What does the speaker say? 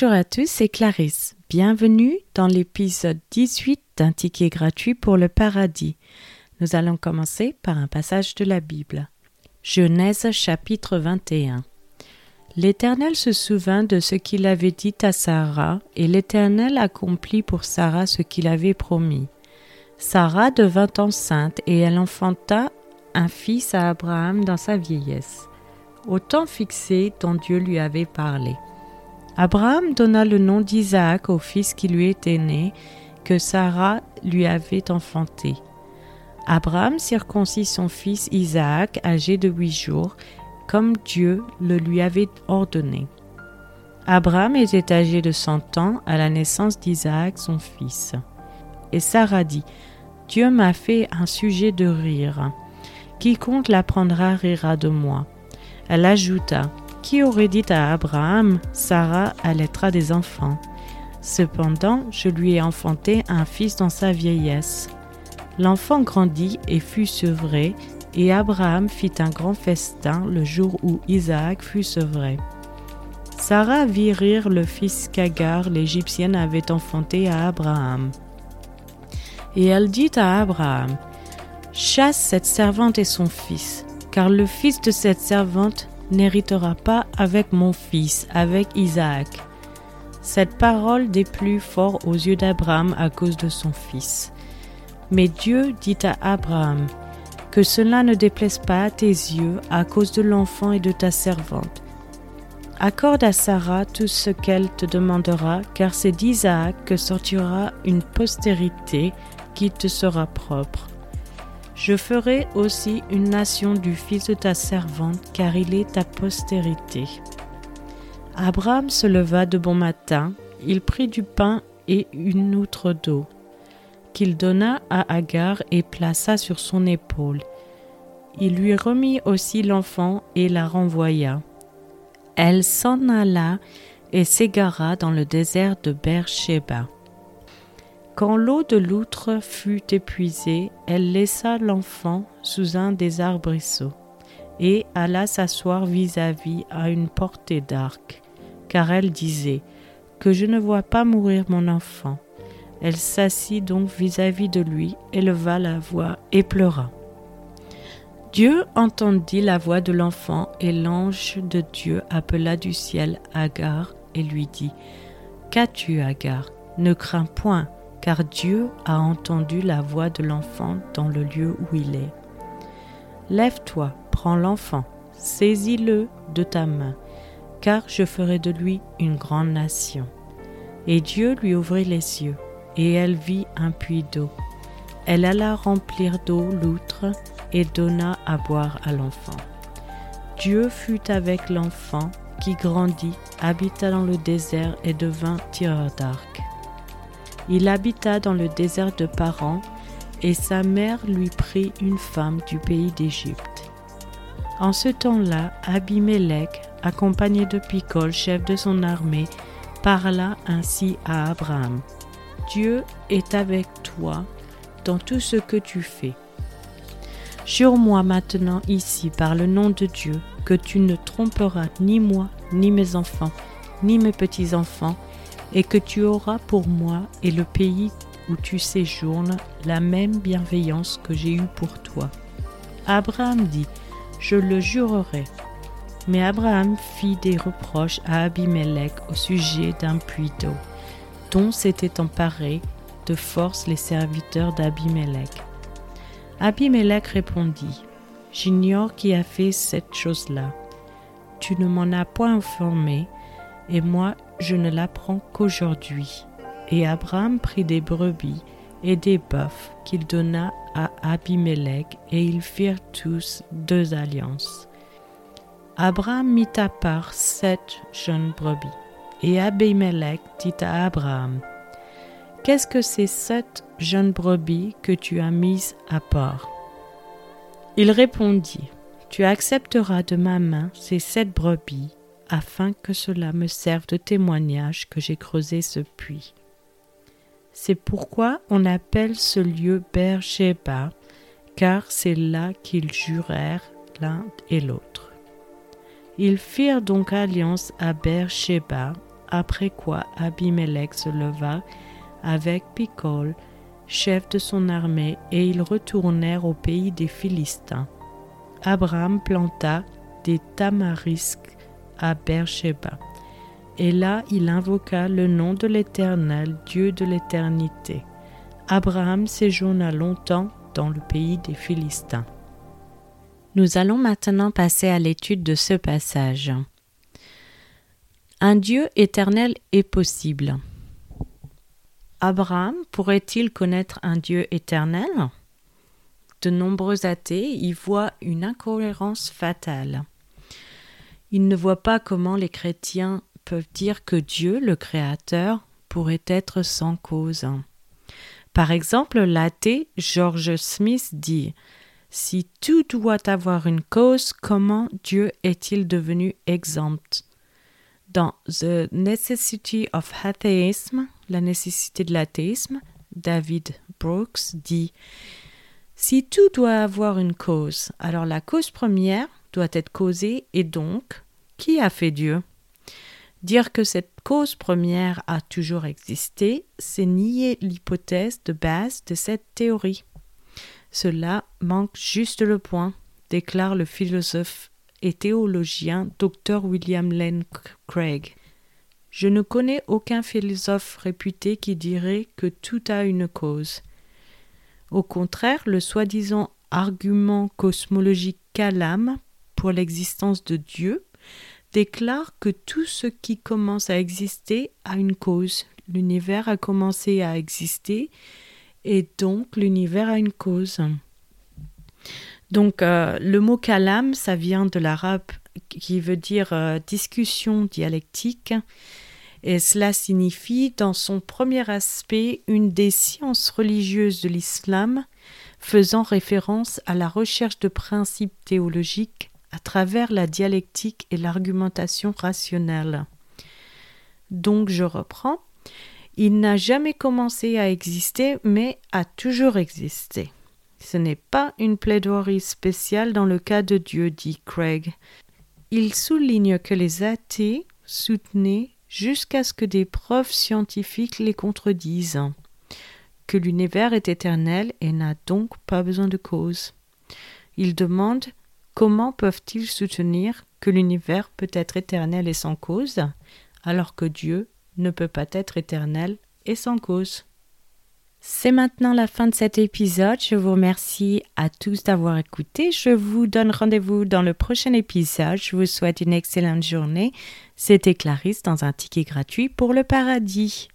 Bonjour à tous, c'est Clarisse. Bienvenue dans l'épisode 18 d'un ticket gratuit pour le paradis. Nous allons commencer par un passage de la Bible. Genèse chapitre 21. L'Éternel se souvint de ce qu'il avait dit à Sarah, et l'Éternel accomplit pour Sarah ce qu'il avait promis. Sarah devint enceinte, et elle enfanta un fils à Abraham dans sa vieillesse, au temps fixé dont Dieu lui avait parlé. Abraham donna le nom d'Isaac au fils qui lui était né, que Sarah lui avait enfanté. Abraham circoncit son fils Isaac, âgé de huit jours, comme Dieu le lui avait ordonné. Abraham était âgé de cent ans à la naissance d'Isaac, son fils. Et Sarah dit, Dieu m'a fait un sujet de rire. Quiconque l'apprendra rira de moi. Elle ajouta, qui aurait dit à Abraham, Sarah allaitera des enfants Cependant, je lui ai enfanté un fils dans sa vieillesse. L'enfant grandit et fut sevré, et Abraham fit un grand festin le jour où Isaac fut sevré. Sarah vit rire le fils qu'Agar l'Égyptienne avait enfanté à Abraham. Et elle dit à Abraham, Chasse cette servante et son fils, car le fils de cette servante n'héritera pas avec mon fils, avec Isaac. Cette parole déplut fort aux yeux d'Abraham à cause de son fils. Mais Dieu dit à Abraham, Que cela ne déplaise pas à tes yeux à cause de l'enfant et de ta servante. Accorde à Sarah tout ce qu'elle te demandera, car c'est d'Isaac que sortira une postérité qui te sera propre. Je ferai aussi une nation du fils de ta servante, car il est ta postérité. Abraham se leva de bon matin, il prit du pain et une outre d'eau, qu'il donna à Agar et plaça sur son épaule. Il lui remit aussi l'enfant et la renvoya. Elle s'en alla et s'égara dans le désert de Beersheba. Quand l'eau de l'outre fut épuisée, elle laissa l'enfant sous un des arbrisseaux et alla s'asseoir vis-à-vis à une portée d'arc, car elle disait Que je ne vois pas mourir mon enfant. Elle s'assit donc vis-à-vis de lui, éleva la voix et pleura. Dieu entendit la voix de l'enfant et l'ange de Dieu appela du ciel Agar et lui dit Qu'as-tu, Agar? Ne crains point car Dieu a entendu la voix de l'enfant dans le lieu où il est. Lève-toi, prends l'enfant, saisis-le de ta main, car je ferai de lui une grande nation. Et Dieu lui ouvrit les yeux, et elle vit un puits d'eau. Elle alla remplir d'eau l'outre et donna à boire à l'enfant. Dieu fut avec l'enfant qui grandit, habita dans le désert et devint tireur d'arc. Il habita dans le désert de Paran, et sa mère lui prit une femme du pays d'Égypte. En ce temps-là, Abimelech, accompagné de Picol, chef de son armée, parla ainsi à Abraham. Dieu est avec toi dans tout ce que tu fais. Jure-moi maintenant ici par le nom de Dieu que tu ne tromperas ni moi, ni mes enfants, ni mes petits-enfants, et que tu auras pour moi et le pays où tu séjournes la même bienveillance que j'ai eue pour toi. Abraham dit, Je le jurerai. Mais Abraham fit des reproches à Abimelech au sujet d'un puits d'eau, dont s'étaient emparés de force les serviteurs d'Abimelech. Abimelech répondit, J'ignore qui a fait cette chose-là. Tu ne m'en as point informé, et moi je ne l'apprends qu'aujourd'hui. Et Abraham prit des brebis et des bœufs qu'il donna à Abimelech, et ils firent tous deux alliances. Abraham mit à part sept jeunes brebis, et Abimelech dit à Abraham, Qu'est-ce que ces sept jeunes brebis que tu as mises à part? Il répondit, Tu accepteras de ma main ces sept brebis, afin que cela me serve de témoignage que j'ai creusé ce puits. C'est pourquoi on appelle ce lieu Beersheba, car c'est là qu'ils jurèrent l'un et l'autre. Ils firent donc alliance à Beersheba, après quoi Abimelech se leva avec Picol, chef de son armée, et ils retournèrent au pays des Philistins. Abraham planta des tamarisques à Beersheba. Et là il invoqua le nom de l'Éternel, Dieu de l'éternité. Abraham séjourna longtemps dans le pays des Philistins. Nous allons maintenant passer à l'étude de ce passage. Un Dieu éternel est possible. Abraham pourrait-il connaître un Dieu éternel? De nombreux athées y voient une incohérence fatale. Ils ne voient pas comment les chrétiens peuvent dire que Dieu, le Créateur, pourrait être sans cause. Par exemple, l'athée George Smith dit Si tout doit avoir une cause, comment Dieu est-il devenu exempt? Dans The Necessity of Atheism, la nécessité de l'athéisme, David Brooks dit Si tout doit avoir une cause, alors la cause première doit être causée et donc, qui a fait Dieu? Dire que cette cause première a toujours existé, c'est nier l'hypothèse de base de cette théorie. Cela manque juste le point, déclare le philosophe et théologien Dr. William Lane Craig. Je ne connais aucun philosophe réputé qui dirait que tout a une cause. Au contraire, le soi-disant argument cosmologique Kalam pour l'existence de Dieu déclare que tout ce qui commence à exister a une cause. L'univers a commencé à exister et donc l'univers a une cause. Donc euh, le mot kalam, ça vient de l'arabe qui veut dire euh, discussion dialectique et cela signifie dans son premier aspect une des sciences religieuses de l'islam faisant référence à la recherche de principes théologiques à travers la dialectique et l'argumentation rationnelle. Donc je reprends. Il n'a jamais commencé à exister, mais a toujours existé. Ce n'est pas une plaidoirie spéciale dans le cas de Dieu, dit Craig. Il souligne que les athées soutenaient jusqu'à ce que des preuves scientifiques les contredisent, que l'univers est éternel et n'a donc pas besoin de cause. Il demande Comment peuvent-ils soutenir que l'univers peut être éternel et sans cause, alors que Dieu ne peut pas être éternel et sans cause? C'est maintenant la fin de cet épisode. Je vous remercie à tous d'avoir écouté. Je vous donne rendez-vous dans le prochain épisode. Je vous souhaite une excellente journée. C'était Clarisse dans un ticket gratuit pour le paradis.